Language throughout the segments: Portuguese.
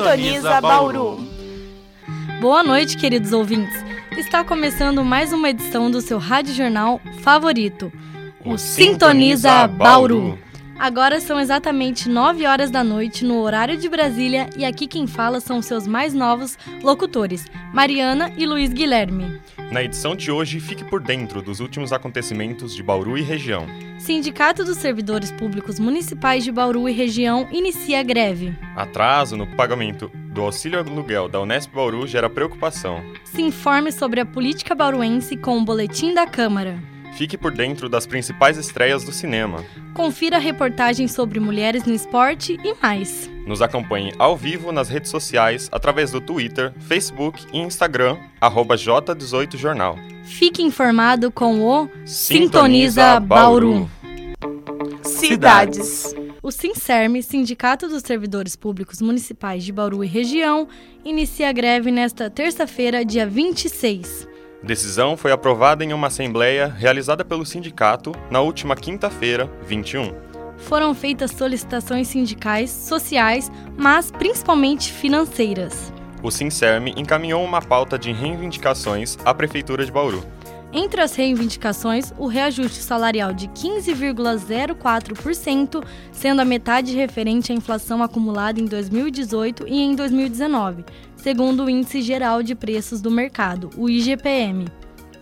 Sintoniza Bauru. Boa noite, queridos ouvintes. Está começando mais uma edição do seu rádio jornal favorito, o, Sintoniza Bauru. Agora são exatamente 9 horas da noite no horário de Brasília e aqui quem fala são seus mais novos locutores, Mariana e Luiz Guilherme. Na edição de hoje, fique por dentro dos últimos acontecimentos de Bauru e região. Sindicato dos Servidores Públicos Municipais de Bauru e região inicia greve. Atraso no pagamento do auxílio aluguel da Unesp Bauru gera preocupação. Se informe sobre a política bauruense com o boletim da Câmara. Fique por dentro das principais estreias do cinema. Confira reportagens sobre mulheres no esporte e mais. Nos acompanhe ao vivo nas redes sociais através do Twitter, Facebook e Instagram, arroba J18jornal. Fique informado com o Sintoniza Bauru. Cidades. O Sincerme, Sindicato dos Servidores Públicos Municipais de Bauru e Região, inicia a greve nesta terça-feira, dia 26. Decisão foi aprovada em uma assembleia realizada pelo sindicato na última quinta-feira, 21. Foram feitas solicitações sindicais, sociais, mas principalmente financeiras. O Sincerme encaminhou uma pauta de reivindicações à Prefeitura de Bauru. Entre as reivindicações, o reajuste salarial de 15,04%, sendo a metade referente à inflação acumulada em 2018 e em 2019, segundo o Índice Geral de Preços do Mercado, o IGPM.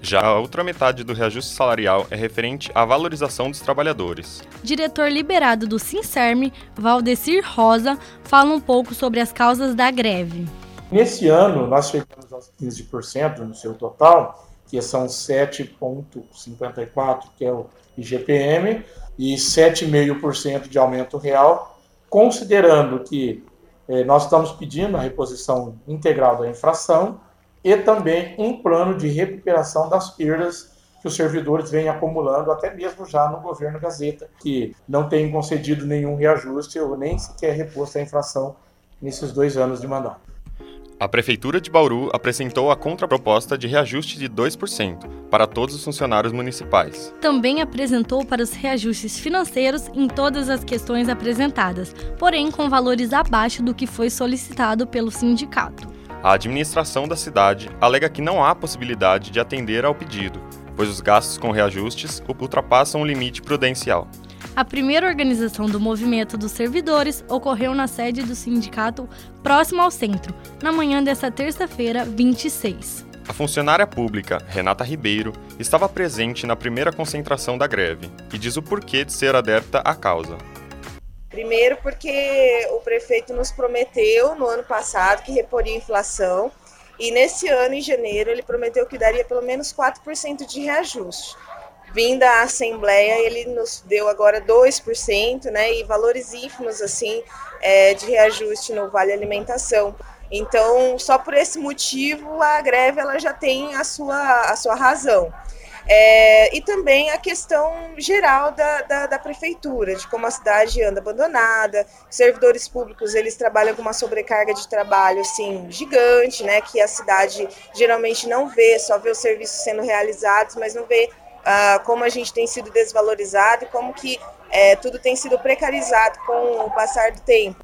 Já a outra metade do reajuste salarial é referente à valorização dos trabalhadores. Diretor liberado do Sincerme, Valdecir Rosa, fala um pouco sobre as causas da greve. Nesse ano, nós chegamos aos 15% no seu total, que são 7,54%, que é o IGPM, e 7,5% de aumento real, considerando que nós estamos pedindo a reposição integral da inflação e também um plano de recuperação das perdas que os servidores vêm acumulando, até mesmo já no governo Gazeta, que não tem concedido nenhum reajuste ou nem sequer reposto a inflação nesses dois anos de mandato. A Prefeitura de Bauru apresentou a contraproposta de reajuste de 2% para todos os funcionários municipais. Também apresentou para os reajustes financeiros em todas as questões apresentadas, porém com valores abaixo do que foi solicitado pelo sindicato. A administração da cidade alega que não há possibilidade de atender ao pedido, pois os gastos com reajustes ultrapassam o limite prudencial. A primeira organização do movimento dos servidores ocorreu na sede do sindicato próximo ao centro, na manhã desta terça-feira, 26. A funcionária pública, Renata Ribeiro, estava presente na primeira concentração da greve e diz o porquê de ser adepta à causa. Primeiro, porque o prefeito nos prometeu no ano passado que reporia a inflação, e nesse ano, em janeiro, ele prometeu que daria pelo menos 4% de reajuste vinda à Assembleia, ele nos deu agora 2%, né, e valores ínfimos, assim, é, de reajuste no Vale Alimentação. Então, só por esse motivo, a greve ela já tem a sua, a sua razão. É, e também a questão geral da, da, da, prefeitura, de como a cidade anda abandonada, servidores públicos eles trabalham com uma sobrecarga de trabalho assim gigante, né, que a cidade geralmente não vê, só vê os serviços sendo realizados, mas não vê uh, como a gente tem sido desvalorizado e como que é, tudo tem sido precarizado com o passar do tempo.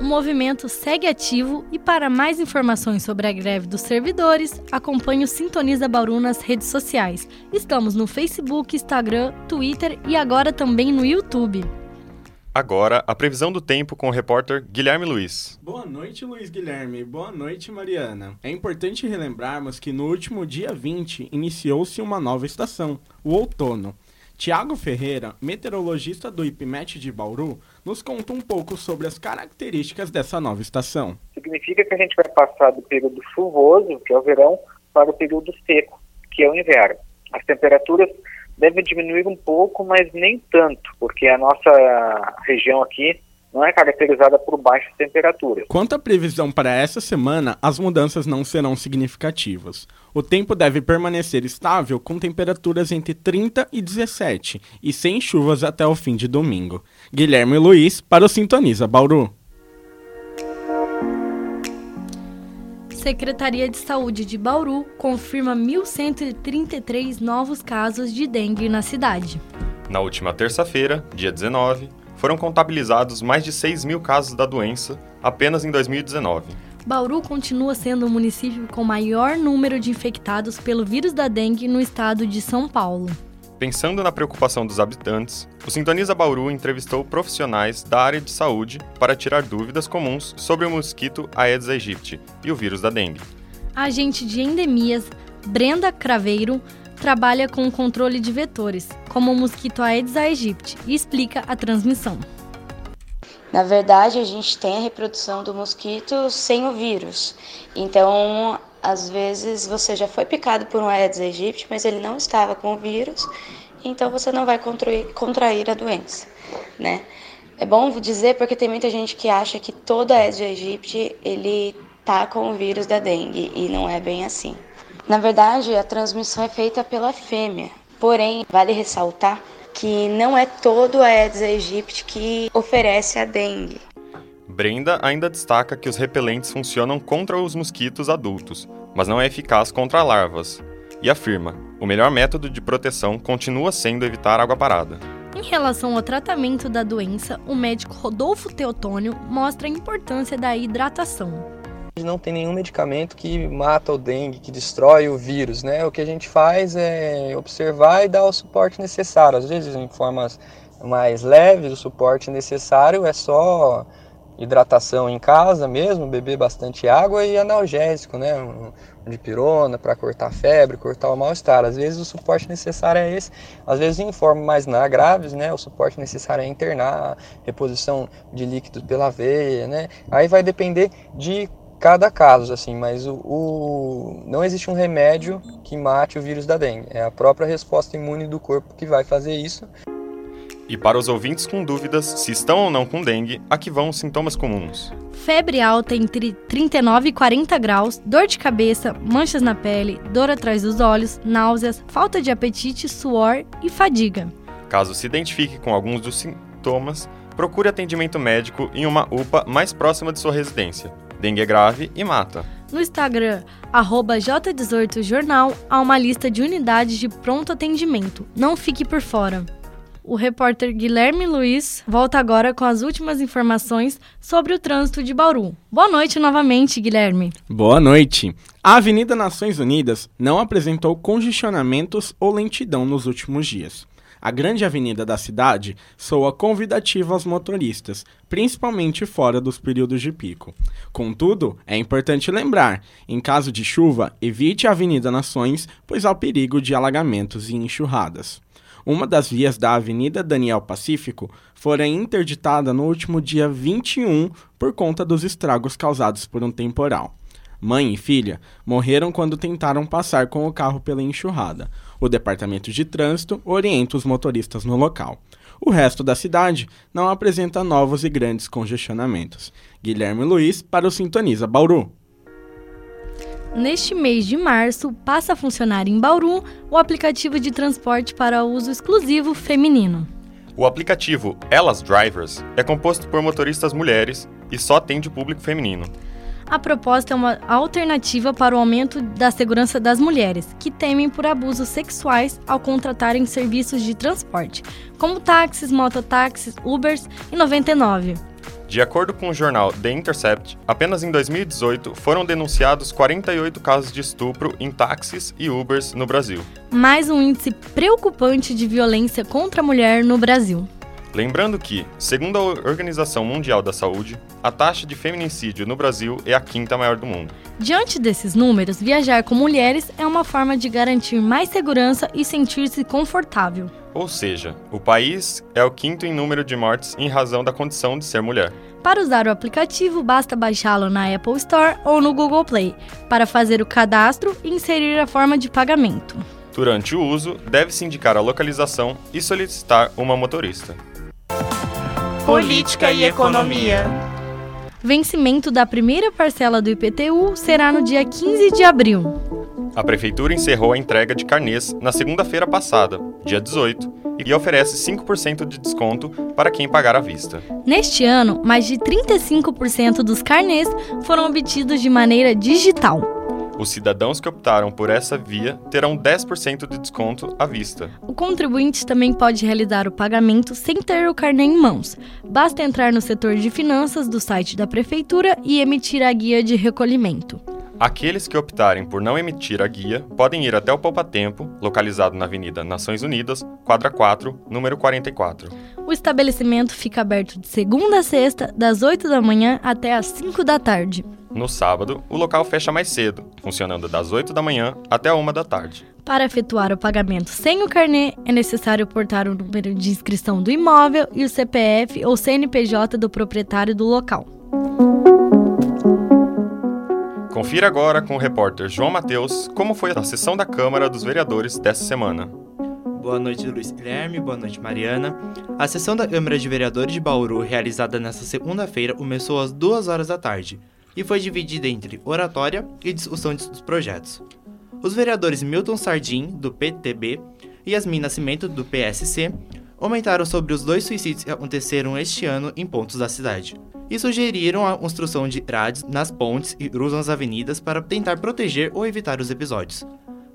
O movimento segue ativo e para mais informações sobre a greve dos servidores, acompanhe o Sintoniza Bauru nas redes sociais. Estamos no Facebook, Instagram, Twitter e agora também no YouTube. Agora, a previsão do tempo com o repórter Guilherme Luiz. Boa noite, Luiz Guilherme. Boa noite, Mariana. É importante relembrarmos que no último dia 20 iniciou-se uma nova estação, o outono. Tiago Ferreira, meteorologista do IPMET de Bauru, nos conta um pouco sobre as características dessa nova estação. Significa que a gente vai passar do período chuvoso, que é o verão, para o período seco, que é o inverno. As temperaturas deve diminuir um pouco, mas nem tanto, porque a nossa região aqui não é caracterizada por baixas temperaturas. Quanto à previsão para essa semana, as mudanças não serão significativas. O tempo deve permanecer estável com temperaturas entre 30 e 17 e sem chuvas até o fim de domingo. Guilherme Luiz para o Sintoniza Bauru. Secretaria de Saúde de Bauru confirma 1.133 novos casos de dengue na cidade. Na última terça-feira, dia 19, foram contabilizados mais de 6 mil casos da doença apenas em 2019. Bauru continua sendo o município com maior número de infectados pelo vírus da dengue no estado de São Paulo. Pensando na preocupação dos habitantes, o Sintoniza Bauru entrevistou profissionais da área de saúde para tirar dúvidas comuns sobre o mosquito Aedes aegypti e o vírus da dengue. A agente de endemias, Brenda Craveiro, trabalha com o controle de vetores, como o mosquito Aedes aegypti, e explica a transmissão. Na verdade, a gente tem a reprodução do mosquito sem o vírus. Então, às vezes você já foi picado por um Aedes aegypti, mas ele não estava com o vírus, então você não vai contrair, a doença, né? É bom dizer porque tem muita gente que acha que todo Aedes aegypti ele tá com o vírus da dengue e não é bem assim. Na verdade, a transmissão é feita pela fêmea. Porém, vale ressaltar que não é todo Aedes aegypti que oferece a dengue. Brenda ainda destaca que os repelentes funcionam contra os mosquitos adultos, mas não é eficaz contra larvas, e afirma: o melhor método de proteção continua sendo evitar água parada. Em relação ao tratamento da doença, o médico Rodolfo Teotônio mostra a importância da hidratação. Não tem nenhum medicamento que mata o dengue, que destrói o vírus, né? O que a gente faz é observar e dar o suporte necessário. Às vezes, em formas mais leves, o suporte necessário é só hidratação em casa mesmo, beber bastante água e analgésico, né? Um, de pirona para cortar febre, cortar o mal-estar. Às vezes o suporte necessário é esse, às vezes em forma mais graves, né? O suporte necessário é internar, reposição de líquidos pela veia, né? Aí vai depender de cada caso, assim, mas o, o, não existe um remédio que mate o vírus da dengue. É a própria resposta imune do corpo que vai fazer isso. E para os ouvintes com dúvidas se estão ou não com dengue, aqui vão os sintomas comuns. Febre alta entre 39 e 40 graus, dor de cabeça, manchas na pele, dor atrás dos olhos, náuseas, falta de apetite, suor e fadiga. Caso se identifique com alguns dos sintomas, procure atendimento médico em uma UPA mais próxima de sua residência. Dengue é grave e mata. No Instagram, J18Jornal, há uma lista de unidades de pronto atendimento. Não fique por fora. O repórter Guilherme Luiz volta agora com as últimas informações sobre o trânsito de Bauru. Boa noite novamente, Guilherme. Boa noite. A Avenida Nações Unidas não apresentou congestionamentos ou lentidão nos últimos dias. A grande avenida da cidade soa convidativa aos motoristas, principalmente fora dos períodos de pico. Contudo, é importante lembrar: em caso de chuva, evite a Avenida Nações, pois há o perigo de alagamentos e enxurradas. Uma das vias da Avenida Daniel Pacífico fora interditada no último dia 21 por conta dos estragos causados por um temporal. Mãe e filha morreram quando tentaram passar com o carro pela enxurrada. O Departamento de Trânsito orienta os motoristas no local. O resto da cidade não apresenta novos e grandes congestionamentos. Guilherme Luiz para o Sintoniza Bauru. Neste mês de março, passa a funcionar em Bauru o aplicativo de transporte para uso exclusivo feminino. O aplicativo Elas Drivers é composto por motoristas mulheres e só atende público feminino. A proposta é uma alternativa para o aumento da segurança das mulheres, que temem por abusos sexuais ao contratarem serviços de transporte, como táxis, mototáxis, Ubers e 99. De acordo com o jornal The Intercept, apenas em 2018 foram denunciados 48 casos de estupro em táxis e Ubers no Brasil. Mais um índice preocupante de violência contra a mulher no Brasil. Lembrando que, segundo a Organização Mundial da Saúde, a taxa de feminicídio no Brasil é a quinta maior do mundo. Diante desses números, viajar com mulheres é uma forma de garantir mais segurança e sentir-se confortável. Ou seja, o país é o quinto em número de mortes em razão da condição de ser mulher. Para usar o aplicativo, basta baixá-lo na Apple Store ou no Google Play, para fazer o cadastro e inserir a forma de pagamento. Durante o uso, deve-se indicar a localização e solicitar uma motorista. Política e Economia. Vencimento da primeira parcela do IPTU será no dia 15 de abril. A Prefeitura encerrou a entrega de carnês na segunda-feira passada, dia 18, e oferece 5% de desconto para quem pagar à vista. Neste ano, mais de 35% dos carnês foram obtidos de maneira digital. Os cidadãos que optaram por essa via terão 10% de desconto à vista. O contribuinte também pode realizar o pagamento sem ter o carnê em mãos. Basta entrar no setor de finanças do site da prefeitura e emitir a guia de recolhimento. Aqueles que optarem por não emitir a guia podem ir até o Poupa Tempo, localizado na Avenida Nações Unidas, quadra 4, número 44. O estabelecimento fica aberto de segunda a sexta, das 8 da manhã até as 5 da tarde. No sábado, o local fecha mais cedo, funcionando das 8 da manhã até a 1 da tarde. Para efetuar o pagamento sem o carnê, é necessário portar o número de inscrição do imóvel e o CPF ou CNPJ do proprietário do local. Confira agora com o repórter João Matheus como foi a sessão da Câmara dos Vereadores dessa semana. Boa noite, Luiz Guilherme. Boa noite, Mariana. A sessão da Câmara de Vereadores de Bauru, realizada nesta segunda-feira, começou às 2 horas da tarde e foi dividida entre oratória e discussão dos projetos. Os vereadores Milton Sardim, do PTB, e Yasmin Nascimento, do PSC, comentaram sobre os dois suicídios que aconteceram este ano em pontos da cidade e sugeriram a construção de grades nas pontes e cruzam as avenidas para tentar proteger ou evitar os episódios.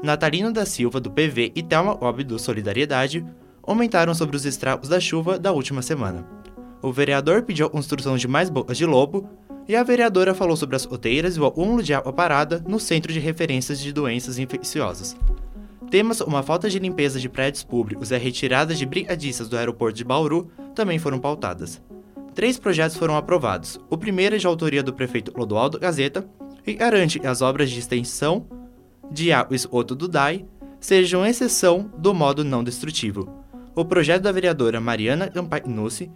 Natalino da Silva, do PV, e Thelma Cobb, do Solidariedade, comentaram sobre os estragos da chuva da última semana. O vereador pediu a construção de mais bocas de lobo e a vereadora falou sobre as roteiras e o acúmulo de água parada no Centro de Referências de Doenças Infecciosas. Temas como a falta de limpeza de prédios públicos e a retirada de brigadistas do aeroporto de Bauru também foram pautadas. Três projetos foram aprovados. O primeiro é de autoria do prefeito Clodoaldo Gazeta e garante que as obras de extensão de água e esgoto do DAI sejam exceção do modo não destrutivo. O projeto da vereadora Mariana Campagnucci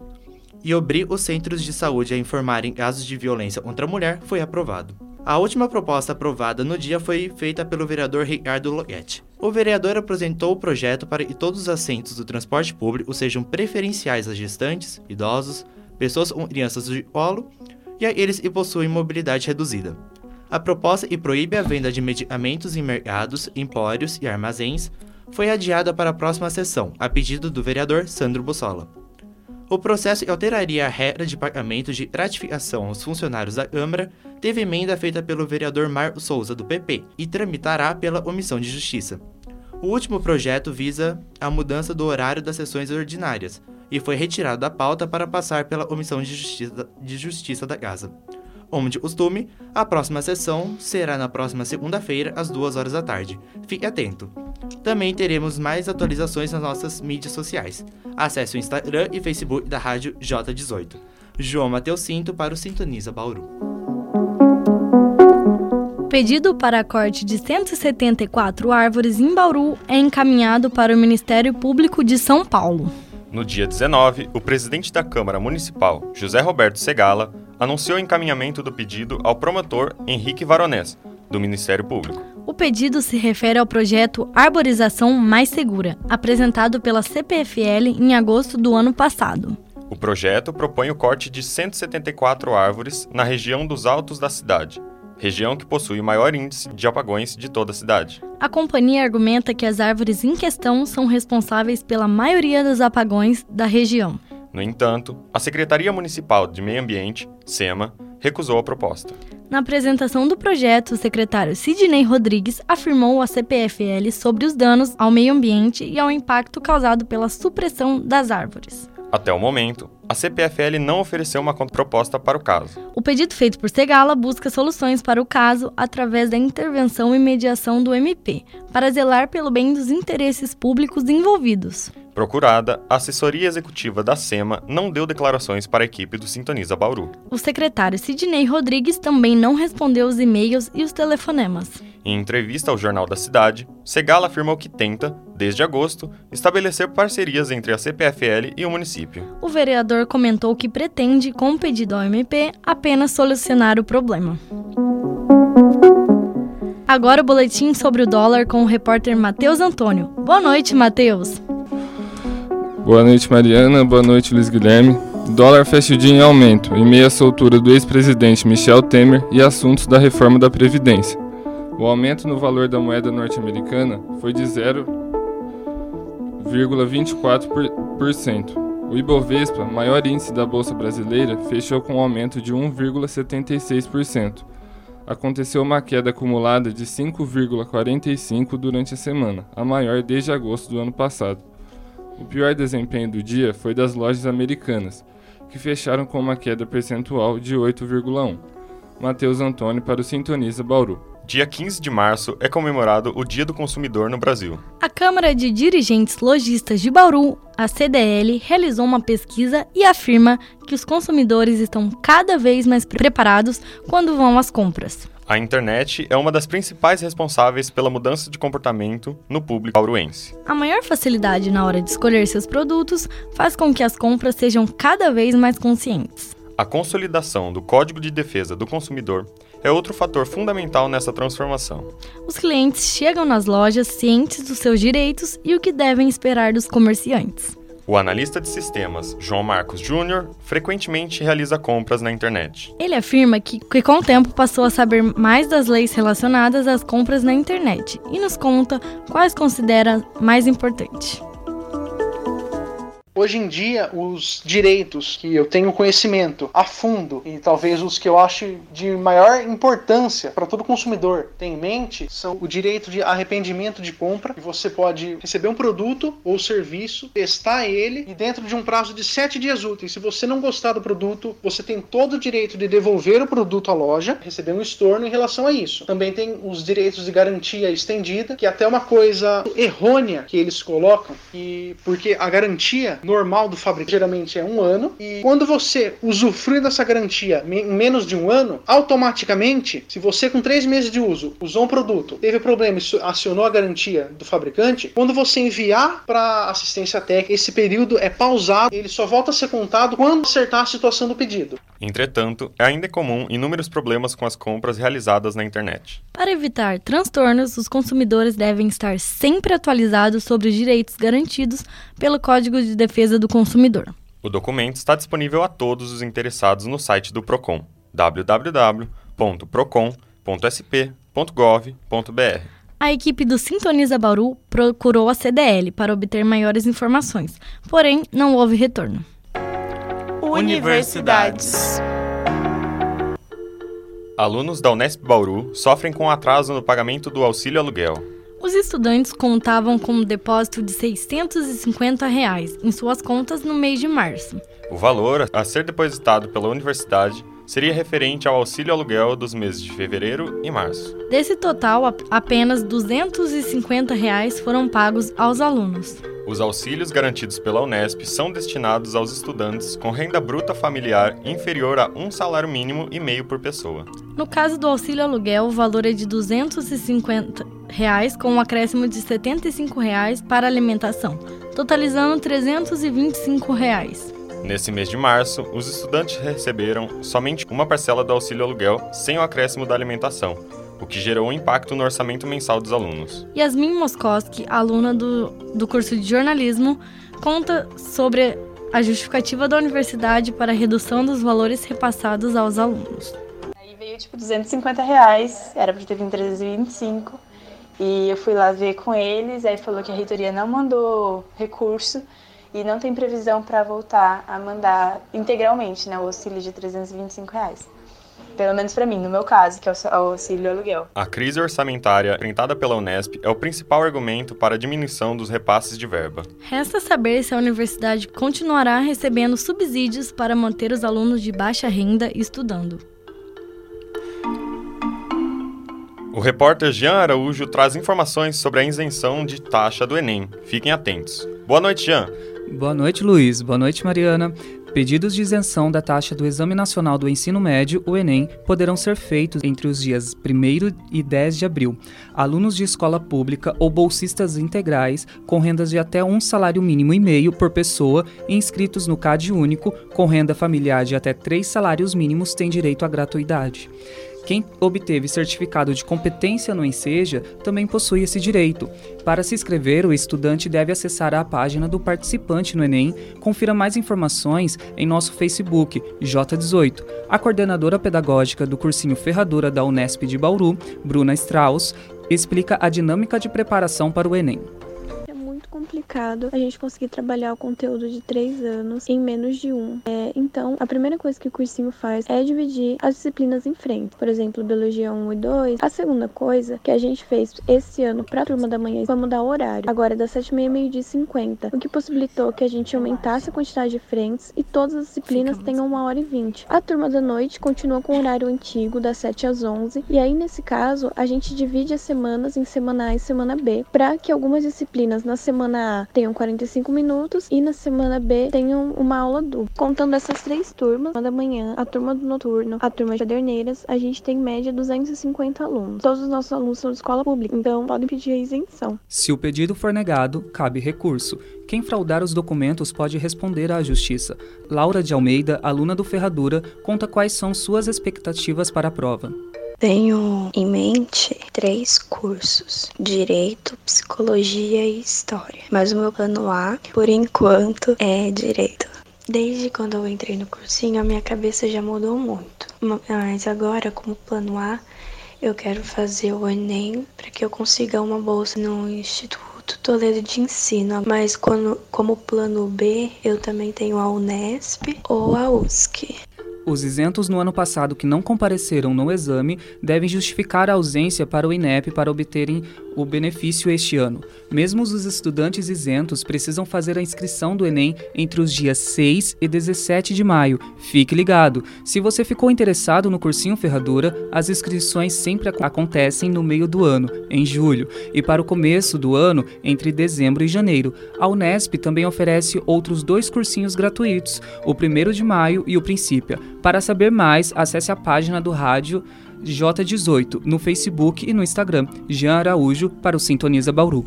e obriga os centros de saúde a informarem casos de violência contra a mulher foi aprovado. A última proposta aprovada no dia foi feita pelo vereador Ricardo Loguete. O vereador apresentou o projeto para que todos os assentos do transporte público sejam preferenciais a gestantes, idosos, pessoas com crianças de colo e aqueles que possuem mobilidade reduzida. A proposta que proíbe a venda de medicamentos em mercados, empórios e armazéns foi adiada para a próxima sessão, a pedido do vereador Sandro Bussola. O processo que alteraria a regra de pagamento de gratificação aos funcionários da Câmara teve emenda feita pelo vereador Marco Souza, do PP, e tramitará pela Omissão de Justiça. O último projeto visa a mudança do horário das sessões ordinárias e foi retirado da pauta para passar pela Omissão de Justiça, de Justiça da Casa. Como de costume, a próxima sessão será na próxima segunda-feira, às 2 horas da tarde. Fique atento! Também teremos mais atualizações nas nossas mídias sociais. Acesse o Instagram e Facebook da Rádio J18. João Mateus Cinto para o Sintoniza Bauru. O pedido para corte de 174 árvores em Bauru é encaminhado para o Ministério Público de São Paulo. No dia 19, o presidente da Câmara Municipal, José Roberto Segala, anunciou o encaminhamento do pedido ao promotor Henrique Varonés, do Ministério Público. O pedido se refere ao projeto Arborização Mais Segura, apresentado pela CPFL em agosto do ano passado. O projeto propõe o corte de 174 árvores na região dos altos da cidade, região que possui o maior índice de apagões de toda a cidade. A companhia argumenta que as árvores em questão são responsáveis pela maioria dos apagões da região. No entanto, a Secretaria Municipal de Meio Ambiente, SEMA, recusou a proposta. Na apresentação do projeto, o secretário Sidney Rodrigues afirmou à CPFL sobre os danos ao meio ambiente e ao impacto causado pela supressão das árvores. Até o momento, a CPFL não ofereceu uma contraproposta para o caso. O pedido feito por Segala busca soluções para o caso através da intervenção e mediação do MP, para zelar pelo bem dos interesses públicos envolvidos. Procurada, a assessoria executiva da SEMA não deu declarações para a equipe do Sintoniza Bauru. O secretário Sidney Rodrigues também não respondeu os e-mails e os telefonemas. Em entrevista ao Jornal da Cidade, Segala afirmou que tenta, desde agosto, estabelecer parcerias entre a CPFL e o município. O vereador comentou que pretende, com o pedido ao MP, apenas solucionar o problema. Agora o boletim sobre o dólar com o repórter Matheus Antônio. Boa noite, Matheus. Boa noite, Mariana. Boa noite, Luiz Guilherme. Dólar fecha o dia em aumento, em meio à soltura do ex-presidente Michel Temer e assuntos da reforma da Previdência. O aumento no valor da moeda norte-americana foi de 0,24%. O Ibovespa, maior índice da Bolsa Brasileira, fechou com um aumento de 1,76%. aconteceu uma queda acumulada de 5,45 durante a semana, a maior desde agosto do ano passado. O pior desempenho do dia foi das lojas americanas, que fecharam com uma queda percentual de 8,1. Matheus Antônio para o Sintoniza Bauru. Dia 15 de março é comemorado o Dia do Consumidor no Brasil. A Câmara de Dirigentes Logistas de Bauru, a CDL, realizou uma pesquisa e afirma que os consumidores estão cada vez mais preparados quando vão às compras. A internet é uma das principais responsáveis pela mudança de comportamento no público bauruense. A maior facilidade na hora de escolher seus produtos faz com que as compras sejam cada vez mais conscientes. A consolidação do Código de Defesa do Consumidor é outro fator fundamental nessa transformação. Os clientes chegam nas lojas cientes dos seus direitos e o que devem esperar dos comerciantes. O analista de sistemas João Marcos Júnior frequentemente realiza compras na internet. Ele afirma que, que, com o tempo passou a saber mais das leis relacionadas às compras na internet e nos conta quais considera mais importantes. Hoje em dia, os direitos que eu tenho conhecimento a fundo e talvez os que eu acho de maior importância para todo consumidor ter em mente são o direito de arrependimento de compra, que você pode receber um produto ou serviço, testar ele e dentro de um prazo de sete dias úteis, se você não gostar do produto, você tem todo o direito de devolver o produto à loja, receber um estorno em relação a isso. Também tem os direitos de garantia estendida, que é até uma coisa errônea que eles colocam, e porque a garantia normal do fabricante geralmente é um ano. E quando você usufrui dessa garantia em menos de um ano, automaticamente, se você com três meses de uso usou um produto, teve problema e acionou a garantia do fabricante, quando você enviar para assistência técnica, esse período é pausado, ele só volta a ser contado quando acertar a situação do pedido. Entretanto, é ainda comum inúmeros problemas com as compras realizadas na internet. Para evitar transtornos, os consumidores devem estar sempre atualizados sobre os direitos garantidos pelo Código de Defesa do Consumidor. O documento está disponível a todos os interessados no site do Procon, www.procon.sp.gov.br. A equipe do Sintoniza Bauru procurou a CDL para obter maiores informações, porém não houve retorno. Universidades. Alunos da Unesp Bauru sofrem com atraso no pagamento do auxílio aluguel. Os estudantes contavam com um depósito de 650 reais em suas contas no mês de março. O valor a ser depositado pela universidade seria referente ao auxílio aluguel dos meses de fevereiro e março. Desse total, apenas 250 reais foram pagos aos alunos. Os auxílios garantidos pela Unesp são destinados aos estudantes com renda bruta familiar inferior a um salário mínimo e meio por pessoa. No caso do auxílio aluguel, o valor é de R$ 250 reais, com um acréscimo de 75 reais para alimentação, totalizando 325 reais. Nesse mês de março, os estudantes receberam somente uma parcela do auxílio aluguel sem o acréscimo da alimentação, o que gerou um impacto no orçamento mensal dos alunos. Yasmin Moskoski, aluna do, do curso de jornalismo, conta sobre a justificativa da universidade para a redução dos valores repassados aos alunos. Aí veio tipo 250 reais, era para ter vindo 325, e eu fui lá ver com eles, aí falou que a reitoria não mandou recurso e não tem previsão para voltar a mandar integralmente né, o auxílio de 325 reais. Pelo menos para mim, no meu caso, que é o auxílio aluguel. A crise orçamentária enfrentada pela Unesp é o principal argumento para a diminuição dos repasses de verba. Resta saber se a universidade continuará recebendo subsídios para manter os alunos de baixa renda estudando. O repórter Jean Araújo traz informações sobre a isenção de taxa do Enem. Fiquem atentos. Boa noite, Jean. Boa noite, Luiz. Boa noite, Mariana. Pedidos de isenção da taxa do Exame Nacional do Ensino Médio, o Enem, poderão ser feitos entre os dias 1 e 10 de abril. Alunos de escola pública ou bolsistas integrais com rendas de até um salário mínimo e meio por pessoa inscritos no CAD único com renda familiar de até três salários mínimos têm direito à gratuidade. Quem obteve certificado de competência no Enseja também possui esse direito. Para se inscrever, o estudante deve acessar a página do participante no Enem. Confira mais informações em nosso Facebook, J18. A coordenadora pedagógica do cursinho Ferradura da Unesp de Bauru, Bruna Strauss, explica a dinâmica de preparação para o Enem complicado a gente conseguir trabalhar o conteúdo de três anos em menos de um. É, então, a primeira coisa que o cursinho faz é dividir as disciplinas em frente. Por exemplo, Biologia 1 e 2. A segunda coisa que a gente fez esse ano para a turma da manhã foi mudar o horário. Agora é das 7h30 meio-dia 50, o que possibilitou que a gente aumentasse a quantidade de frentes e todas as disciplinas tenham uma hora e 20. A turma da noite continua com o horário antigo, das 7 às 11, e aí nesse caso a gente divide as semanas em semana A e semana B, para que algumas disciplinas na semana A tenham 45 minutos e na semana B tenham uma aula dupla. Contando essas três turmas, a da manhã, a turma do noturno, a turma de caderneiras, a gente tem em média 250 alunos. Todos os nossos alunos são de escola pública, então podem pedir a isenção. Se o pedido for negado, cabe recurso. Quem fraudar os documentos pode responder à Justiça. Laura de Almeida, aluna do Ferradura, conta quais são suas expectativas para a prova. Tenho em mente três cursos: Direito, Psicologia e História. Mas o meu plano A, por enquanto, é Direito. Desde quando eu entrei no cursinho, a minha cabeça já mudou muito. Mas agora, como plano A, eu quero fazer o Enem para que eu consiga uma bolsa no Instituto Toledo de Ensino. Mas quando, como plano B, eu também tenho a Unesp ou a USC. Os isentos no ano passado que não compareceram no exame devem justificar a ausência para o INEP para obterem o benefício este ano. Mesmo os estudantes isentos precisam fazer a inscrição do Enem entre os dias 6 e 17 de maio. Fique ligado! Se você ficou interessado no cursinho Ferradura, as inscrições sempre acontecem no meio do ano, em julho, e para o começo do ano, entre dezembro e janeiro. A Unesp também oferece outros dois cursinhos gratuitos, o primeiro de maio e o Princípio. Para saber mais, acesse a página do rádio J18 no Facebook e no Instagram. Jean Araújo para o Sintoniza Bauru.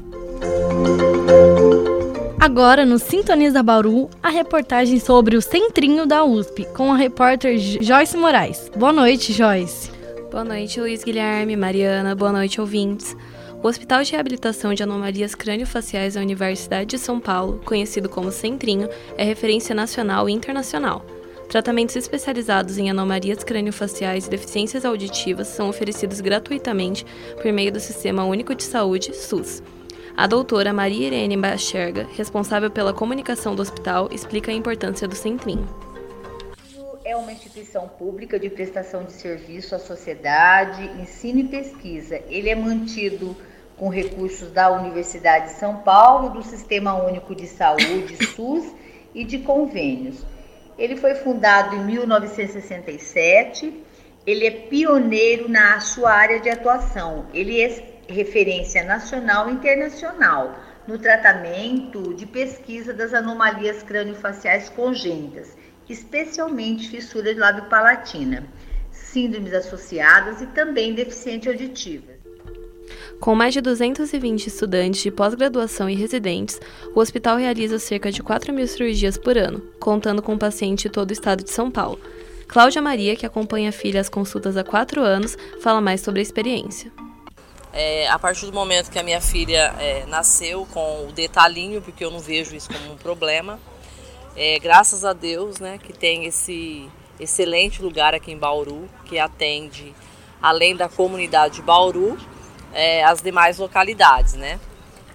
Agora no Sintoniza Bauru, a reportagem sobre o Centrinho da USP, com a repórter Joyce Moraes. Boa noite, Joyce. Boa noite, Luiz Guilherme, Mariana, boa noite, ouvintes. O Hospital de Reabilitação de Anomalias Crâniofaciais da Universidade de São Paulo, conhecido como Centrinho, é referência nacional e internacional. Tratamentos especializados em anomalias craniofaciais e deficiências auditivas são oferecidos gratuitamente por meio do Sistema Único de Saúde, SUS. A doutora Maria Irene Bacherga, responsável pela comunicação do hospital, explica a importância do Centrinho. É uma instituição pública de prestação de serviço à sociedade, ensino e pesquisa. Ele é mantido com recursos da Universidade de São Paulo, do Sistema Único de Saúde, SUS, e de convênios. Ele foi fundado em 1967. Ele é pioneiro na sua área de atuação. Ele é referência nacional e internacional no tratamento de pesquisa das anomalias craniofaciais congênitas, especialmente fissura de lábio palatina, síndromes associadas e também deficiente auditiva. Com mais de 220 estudantes de pós-graduação e residentes, o hospital realiza cerca de 4 mil cirurgias por ano, contando com pacientes de todo o estado de São Paulo. Cláudia Maria, que acompanha a filha às consultas há 4 anos, fala mais sobre a experiência. É, a partir do momento que a minha filha é, nasceu com o detalhinho, porque eu não vejo isso como um problema, é, graças a Deus né, que tem esse excelente lugar aqui em Bauru, que atende além da comunidade de Bauru, é, as demais localidades, né?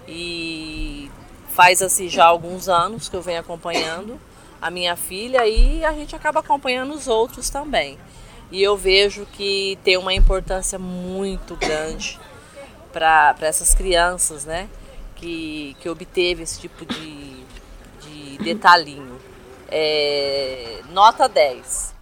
E faz assim já alguns anos que eu venho acompanhando a minha filha e a gente acaba acompanhando os outros também. E eu vejo que tem uma importância muito grande para essas crianças, né? Que, que obteve esse tipo de, de detalhinho. É, nota 10.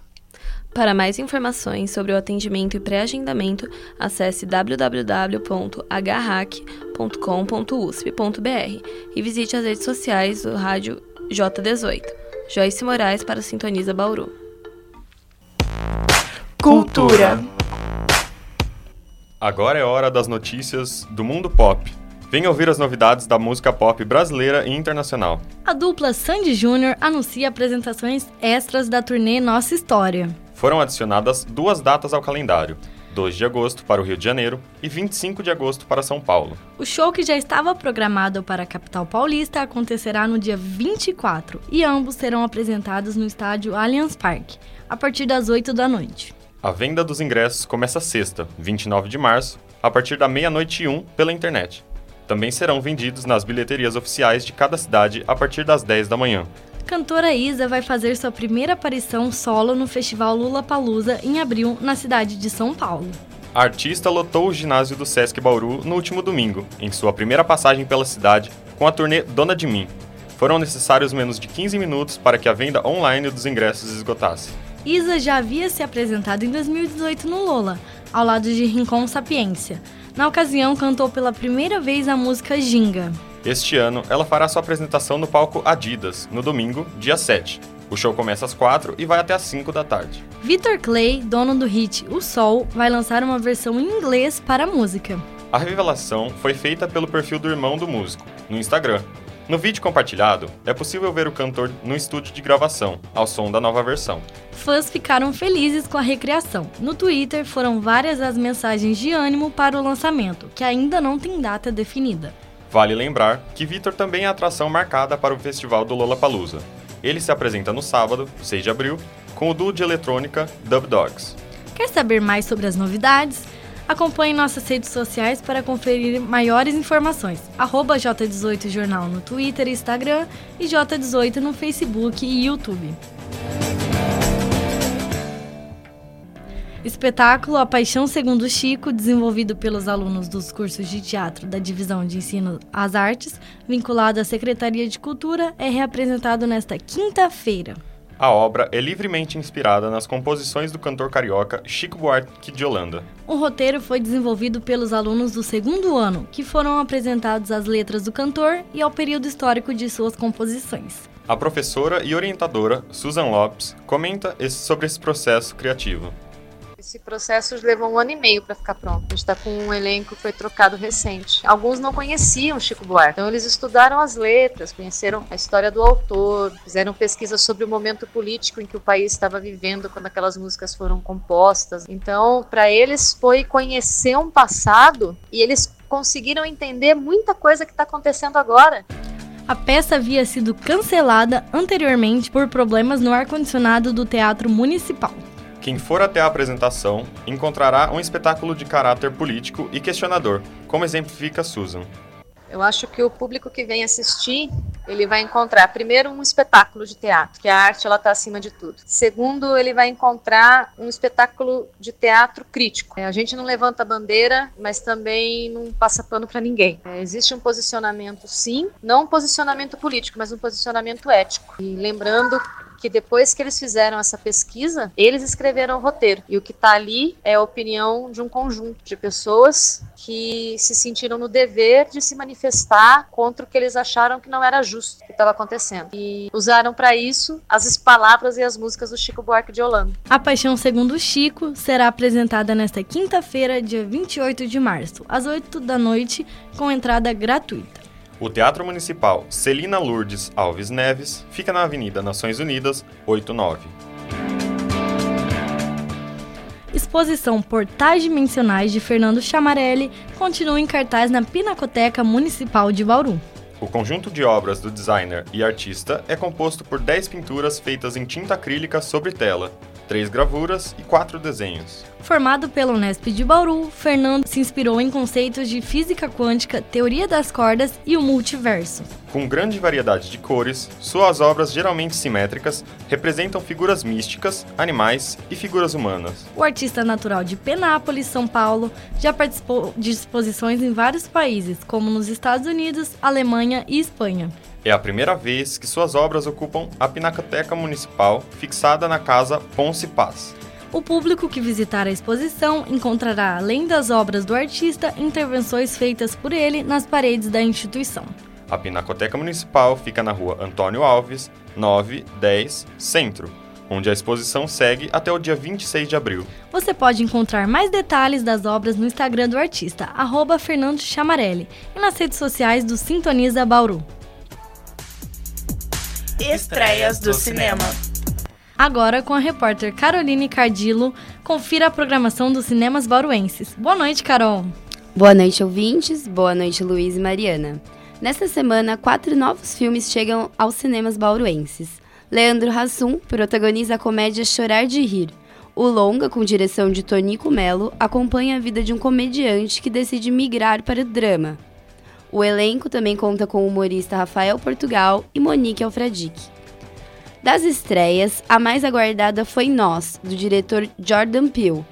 Para mais informações sobre o atendimento e pré-agendamento, acesse www.agarrac.com.usp.br e visite as redes sociais do Rádio J18. Joyce Moraes para Sintoniza Bauru. Cultura. Agora é hora das notícias do mundo pop. Venha ouvir as novidades da música pop brasileira e internacional. A dupla Sandy Júnior anuncia apresentações extras da turnê Nossa História foram adicionadas duas datas ao calendário. 2 de agosto para o Rio de Janeiro e 25 de agosto para São Paulo. O show que já estava programado para a capital paulista acontecerá no dia 24 e ambos serão apresentados no estádio Allianz Parque, a partir das 8 da noite. A venda dos ingressos começa sexta, 29 de março, a partir da meia-noite e um pela internet. Também serão vendidos nas bilheterias oficiais de cada cidade a partir das 10 da manhã. Cantora Isa vai fazer sua primeira aparição solo no Festival Lula Palusa em abril, na cidade de São Paulo. A artista lotou o ginásio do Sesc Bauru no último domingo, em sua primeira passagem pela cidade, com a turnê Dona de Mim. Foram necessários menos de 15 minutos para que a venda online dos ingressos esgotasse. Isa já havia se apresentado em 2018 no Lola, ao lado de Rincon Sapiência. Na ocasião, cantou pela primeira vez a música Ginga. Este ano, ela fará sua apresentação no palco Adidas, no domingo, dia 7. O show começa às 4 e vai até às 5 da tarde. Victor Clay, dono do hit O Sol, vai lançar uma versão em inglês para a música. A revelação foi feita pelo perfil do irmão do músico, no Instagram. No vídeo compartilhado, é possível ver o cantor no estúdio de gravação, ao som da nova versão. Fãs ficaram felizes com a recriação. No Twitter foram várias as mensagens de ânimo para o lançamento, que ainda não tem data definida. Vale lembrar que Vitor também é atração marcada para o festival do Lollapalooza. Ele se apresenta no sábado, 6 de abril, com o duo de eletrônica Dub Dogs. Quer saber mais sobre as novidades? Acompanhe nossas redes sociais para conferir maiores informações. Arroba J18 Jornal no Twitter e Instagram e J18 no Facebook e YouTube. Espetáculo A Paixão Segundo Chico, desenvolvido pelos alunos dos cursos de teatro da Divisão de Ensino às Artes, vinculado à Secretaria de Cultura, é reapresentado nesta quinta-feira. A obra é livremente inspirada nas composições do cantor carioca Chico Buarque de Holanda. O roteiro foi desenvolvido pelos alunos do segundo ano, que foram apresentados às letras do cantor e ao período histórico de suas composições. A professora e orientadora Susan Lopes comenta sobre esse processo criativo. Esse processo levou um ano e meio para ficar pronto. A gente está com um elenco que foi trocado recente. Alguns não conheciam Chico Buarque, então eles estudaram as letras, conheceram a história do autor, fizeram pesquisa sobre o momento político em que o país estava vivendo quando aquelas músicas foram compostas. Então, para eles foi conhecer um passado e eles conseguiram entender muita coisa que está acontecendo agora. A peça havia sido cancelada anteriormente por problemas no ar-condicionado do Teatro Municipal. Quem for até a apresentação encontrará um espetáculo de caráter político e questionador, como exemplifica Susan. Eu acho que o público que vem assistir, ele vai encontrar primeiro um espetáculo de teatro, que a arte ela está acima de tudo. Segundo, ele vai encontrar um espetáculo de teatro crítico. É, a gente não levanta bandeira, mas também não passa pano para ninguém. É, existe um posicionamento, sim, não um posicionamento político, mas um posicionamento ético. E lembrando que depois que eles fizeram essa pesquisa, eles escreveram o roteiro. E o que está ali é a opinião de um conjunto de pessoas que se sentiram no dever de se manifestar contra o que eles acharam que não era justo que estava acontecendo. E usaram para isso as palavras e as músicas do Chico Buarque de Holanda. A Paixão Segundo Chico será apresentada nesta quinta-feira, dia 28 de março, às 8 da noite, com entrada gratuita. O Teatro Municipal Celina Lourdes Alves Neves fica na Avenida Nações Unidas, 89. Exposição Portais Dimensionais de Fernando Chamarelli continua em cartaz na Pinacoteca Municipal de Bauru. O conjunto de obras do designer e artista é composto por 10 pinturas feitas em tinta acrílica sobre tela, três gravuras e quatro desenhos. Formado pela Unesp de Bauru, Fernando se inspirou em conceitos de física quântica, teoria das cordas e o multiverso. Com grande variedade de cores, suas obras geralmente simétricas representam figuras místicas, animais e figuras humanas. O artista natural de Penápolis, São Paulo, já participou de exposições em vários países, como nos Estados Unidos, Alemanha e Espanha. É a primeira vez que suas obras ocupam a Pinacoteca Municipal, fixada na Casa Ponce Paz. O público que visitar a exposição encontrará, além das obras do artista, intervenções feitas por ele nas paredes da instituição. A Pinacoteca Municipal fica na rua Antônio Alves, 910, Centro, onde a exposição segue até o dia 26 de abril. Você pode encontrar mais detalhes das obras no Instagram do artista, arroba Fernando Chamarelli, e nas redes sociais do Sintoniza Bauru. Estreias do cinema. Agora, com a repórter Caroline Cardillo, confira a programação dos cinemas bauruenses. Boa noite, Carol. Boa noite, ouvintes. Boa noite, Luiz e Mariana. Nesta semana, quatro novos filmes chegam aos cinemas bauruenses. Leandro Hassum protagoniza a comédia Chorar de Rir. O longa, com direção de Tonico Melo, acompanha a vida de um comediante que decide migrar para o drama. O elenco também conta com o humorista Rafael Portugal e Monique Alfradique. Das estreias, a mais aguardada foi Nós, do diretor Jordan Peele.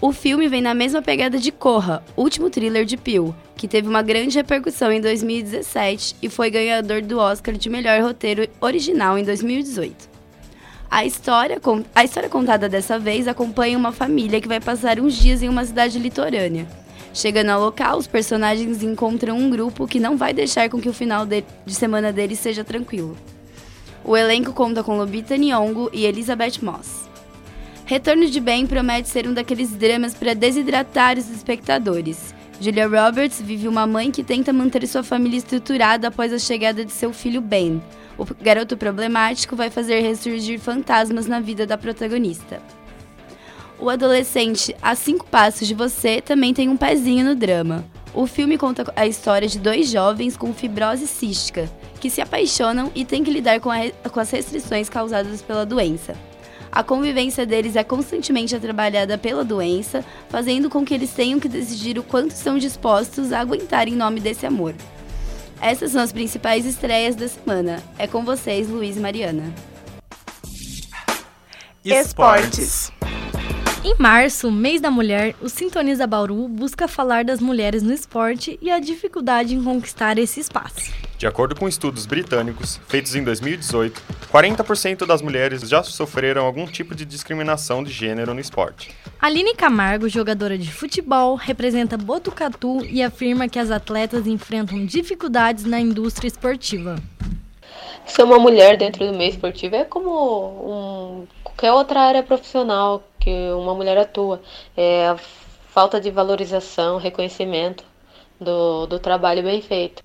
O filme vem na mesma pegada de Corra, último thriller de Peele, que teve uma grande repercussão em 2017 e foi ganhador do Oscar de melhor roteiro original em 2018. A história, a história contada dessa vez acompanha uma família que vai passar uns dias em uma cidade litorânea. Chegando ao local, os personagens encontram um grupo que não vai deixar com que o final de, de semana deles seja tranquilo. O elenco conta com Lobita Nyong'o e Elizabeth Moss. Retorno de Bem promete ser um daqueles dramas para desidratar os espectadores. Julia Roberts vive uma mãe que tenta manter sua família estruturada após a chegada de seu filho Ben. O garoto problemático vai fazer ressurgir fantasmas na vida da protagonista. O adolescente A Cinco Passos de Você também tem um pezinho no drama. O filme conta a história de dois jovens com fibrose cística que se apaixonam e têm que lidar com, a, com as restrições causadas pela doença. A convivência deles é constantemente atrapalhada pela doença, fazendo com que eles tenham que decidir o quanto estão dispostos a aguentar em nome desse amor. Essas são as principais estreias da semana. É com vocês, Luiz e Mariana. Esportes. Em março, mês da mulher, o Sintoniza Bauru busca falar das mulheres no esporte e a dificuldade em conquistar esse espaço. De acordo com estudos britânicos feitos em 2018, 40% das mulheres já sofreram algum tipo de discriminação de gênero no esporte. Aline Camargo, jogadora de futebol, representa Botucatu e afirma que as atletas enfrentam dificuldades na indústria esportiva. Ser uma mulher dentro do meio esportivo é como um, qualquer outra área profissional que uma mulher atua. É a falta de valorização, reconhecimento do, do trabalho bem feito.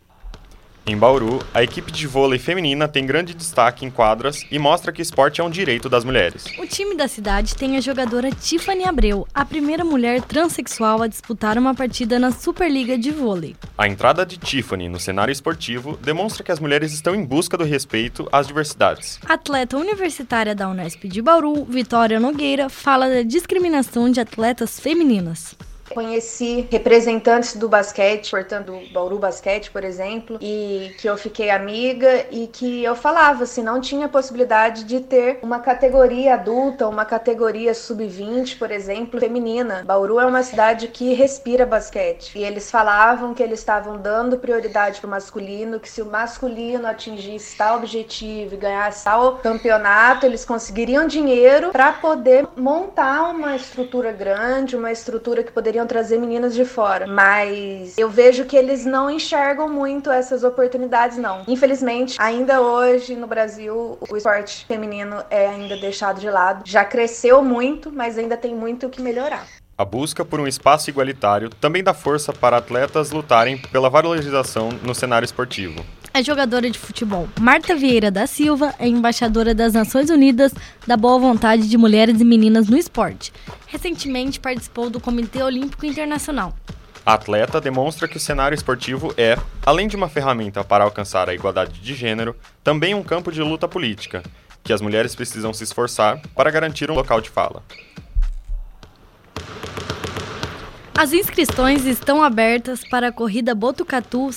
Em Bauru, a equipe de vôlei feminina tem grande destaque em quadras e mostra que o esporte é um direito das mulheres. O time da cidade tem a jogadora Tiffany Abreu, a primeira mulher transexual a disputar uma partida na Superliga de vôlei. A entrada de Tiffany no cenário esportivo demonstra que as mulheres estão em busca do respeito às diversidades. Atleta universitária da Unesp de Bauru, Vitória Nogueira, fala da discriminação de atletas femininas. Conheci representantes do basquete, portanto, Bauru Basquete, por exemplo, e que eu fiquei amiga e que eu falava assim, não tinha possibilidade de ter uma categoria adulta, uma categoria sub-20, por exemplo, feminina. Bauru é uma cidade que respira basquete. E eles falavam que eles estavam dando prioridade para o masculino, que se o masculino atingisse tal objetivo e ganhasse tal campeonato, eles conseguiriam dinheiro para poder montar uma estrutura grande, uma estrutura que poderiam trazer meninas de fora. Mas eu vejo que eles não enxergam muito essas oportunidades, não. Infelizmente, ainda hoje no Brasil, o esporte feminino é ainda deixado de lado. Já cresceu muito, mas ainda tem muito o que melhorar. A busca por um espaço igualitário também dá força para atletas lutarem pela valorização no cenário esportivo. A jogadora de futebol Marta Vieira da Silva é embaixadora das Nações Unidas da Boa Vontade de Mulheres e Meninas no Esporte. Recentemente participou do Comitê Olímpico Internacional. A atleta demonstra que o cenário esportivo é, além de uma ferramenta para alcançar a igualdade de gênero, também um campo de luta política, que as mulheres precisam se esforçar para garantir um local de fala. As inscrições estão abertas para a corrida Botucatu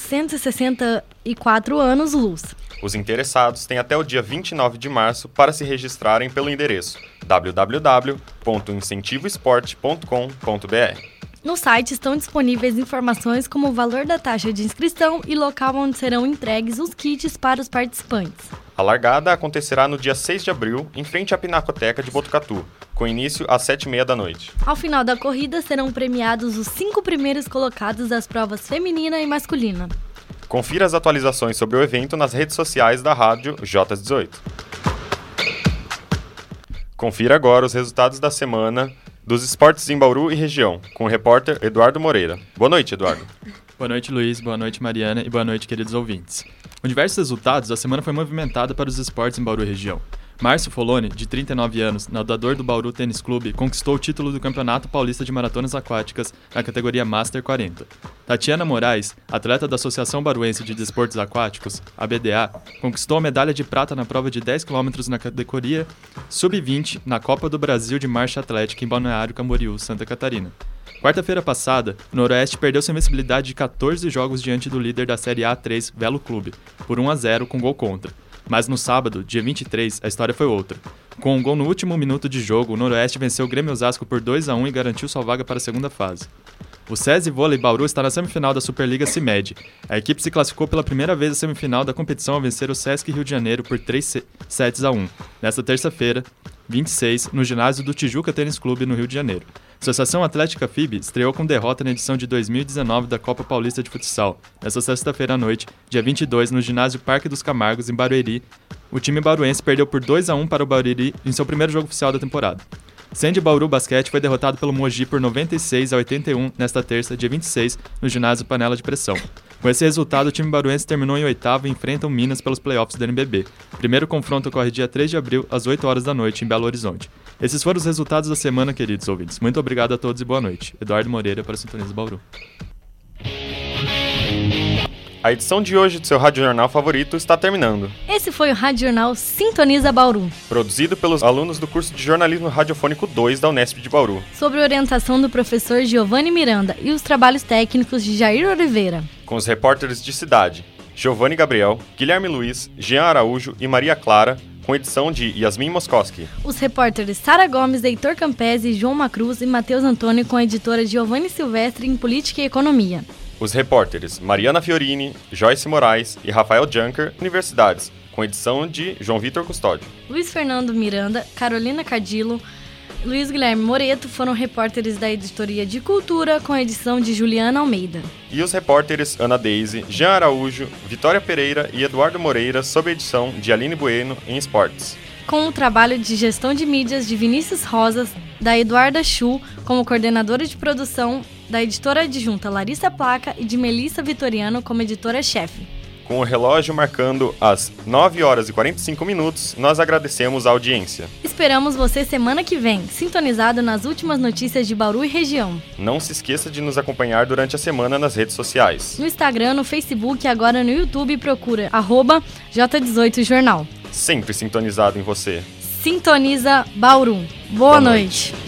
164 anos luz. Os interessados têm até o dia 29 de março para se registrarem pelo endereço www.incentivoesporte.com.br. No site estão disponíveis informações como o valor da taxa de inscrição e local onde serão entregues os kits para os participantes. A largada acontecerá no dia 6 de abril, em frente à Pinacoteca de Botucatu, com início às 7h30 da noite. Ao final da corrida, serão premiados os cinco primeiros colocados das provas feminina e masculina. Confira as atualizações sobre o evento nas redes sociais da rádio J18. Confira agora os resultados da semana dos esportes em Bauru e região, com o repórter Eduardo Moreira. Boa noite, Eduardo. Boa noite, Luiz. Boa noite, Mariana. E boa noite, queridos ouvintes. Com diversos resultados, a semana foi movimentada para os esportes em Bauru e região. Márcio Foloni, de 39 anos, nadador do Bauru Tênis Clube, conquistou o título do Campeonato Paulista de Maratonas Aquáticas na categoria Master 40. Tatiana Moraes, atleta da Associação Baruense de Desportos Aquáticos, ABDA, conquistou a medalha de prata na prova de 10 km na categoria Sub-20 na Copa do Brasil de Marcha Atlética em Balneário Camboriú, Santa Catarina. Quarta-feira passada, o Noroeste perdeu sua invencibilidade de 14 jogos diante do líder da Série A3, Velo Clube, por 1 a 0 com gol contra. Mas no sábado, dia 23, a história foi outra. Com um gol no último minuto de jogo, o Noroeste venceu o Grêmio Osasco por 2 a 1 e garantiu sua vaga para a segunda fase. O SESI Vôlei Bauru está na semifinal da Superliga CIMED. A equipe se classificou pela primeira vez à semifinal da competição ao vencer o Sesc Rio de Janeiro por 3 sets a 1, nesta terça-feira, 26, no ginásio do Tijuca Tênis Clube, no Rio de Janeiro. Associação Atlética FIB estreou com derrota na edição de 2019 da Copa Paulista de Futsal, nesta sexta-feira à noite, dia 22, no ginásio Parque dos Camargos, em Barueri. O time baruense perdeu por 2 a 1 para o Barueri em seu primeiro jogo oficial da temporada. Sandy Bauru Basquete foi derrotado pelo Mogi por 96 a 81 nesta terça, dia 26, no ginásio Panela de Pressão. Com esse resultado, o time baruense terminou em oitavo e enfrenta o Minas pelos playoffs do NBB. Primeiro confronto ocorre dia 3 de abril, às 8 horas da noite, em Belo Horizonte. Esses foram os resultados da semana, queridos ouvintes. Muito obrigado a todos e boa noite. Eduardo Moreira para Sintonias Bauru. A edição de hoje do seu Rádio Jornal favorito está terminando. Esse foi o Rádio Jornal Sintoniza Bauru. Produzido pelos alunos do curso de Jornalismo Radiofônico 2 da Unesp de Bauru. Sob orientação do professor Giovanni Miranda e os trabalhos técnicos de Jair Oliveira. Com os repórteres de cidade, Giovanni Gabriel, Guilherme Luiz, Jean Araújo e Maria Clara, com edição de Yasmin Moskoski. Os repórteres Sara Gomes, Heitor Campese, João Macruz e Matheus Antônio com a editora Giovanni Silvestre em Política e Economia. Os repórteres Mariana Fiorini, Joyce Moraes e Rafael Junker, Universidades, com edição de João Vitor Custódio. Luiz Fernando Miranda, Carolina Cadilo, Luiz Guilherme Moreto foram repórteres da editoria de Cultura, com edição de Juliana Almeida. E os repórteres Ana Deise, Jean Araújo, Vitória Pereira e Eduardo Moreira, sob edição de Aline Bueno em Esportes. Com o trabalho de gestão de mídias de Vinícius Rosas, da Eduarda Chu, como coordenadora de produção, da editora adjunta Larissa Placa e de Melissa Vitoriano como editora-chefe. Com o relógio marcando as 9 horas e 45 minutos, nós agradecemos a audiência. Esperamos você semana que vem, sintonizado nas últimas notícias de Bauru e região. Não se esqueça de nos acompanhar durante a semana nas redes sociais. No Instagram, no Facebook e agora no YouTube procura arroba J18jornal. Sempre sintonizado em você. Sintoniza Bauru. Boa, Boa noite. noite.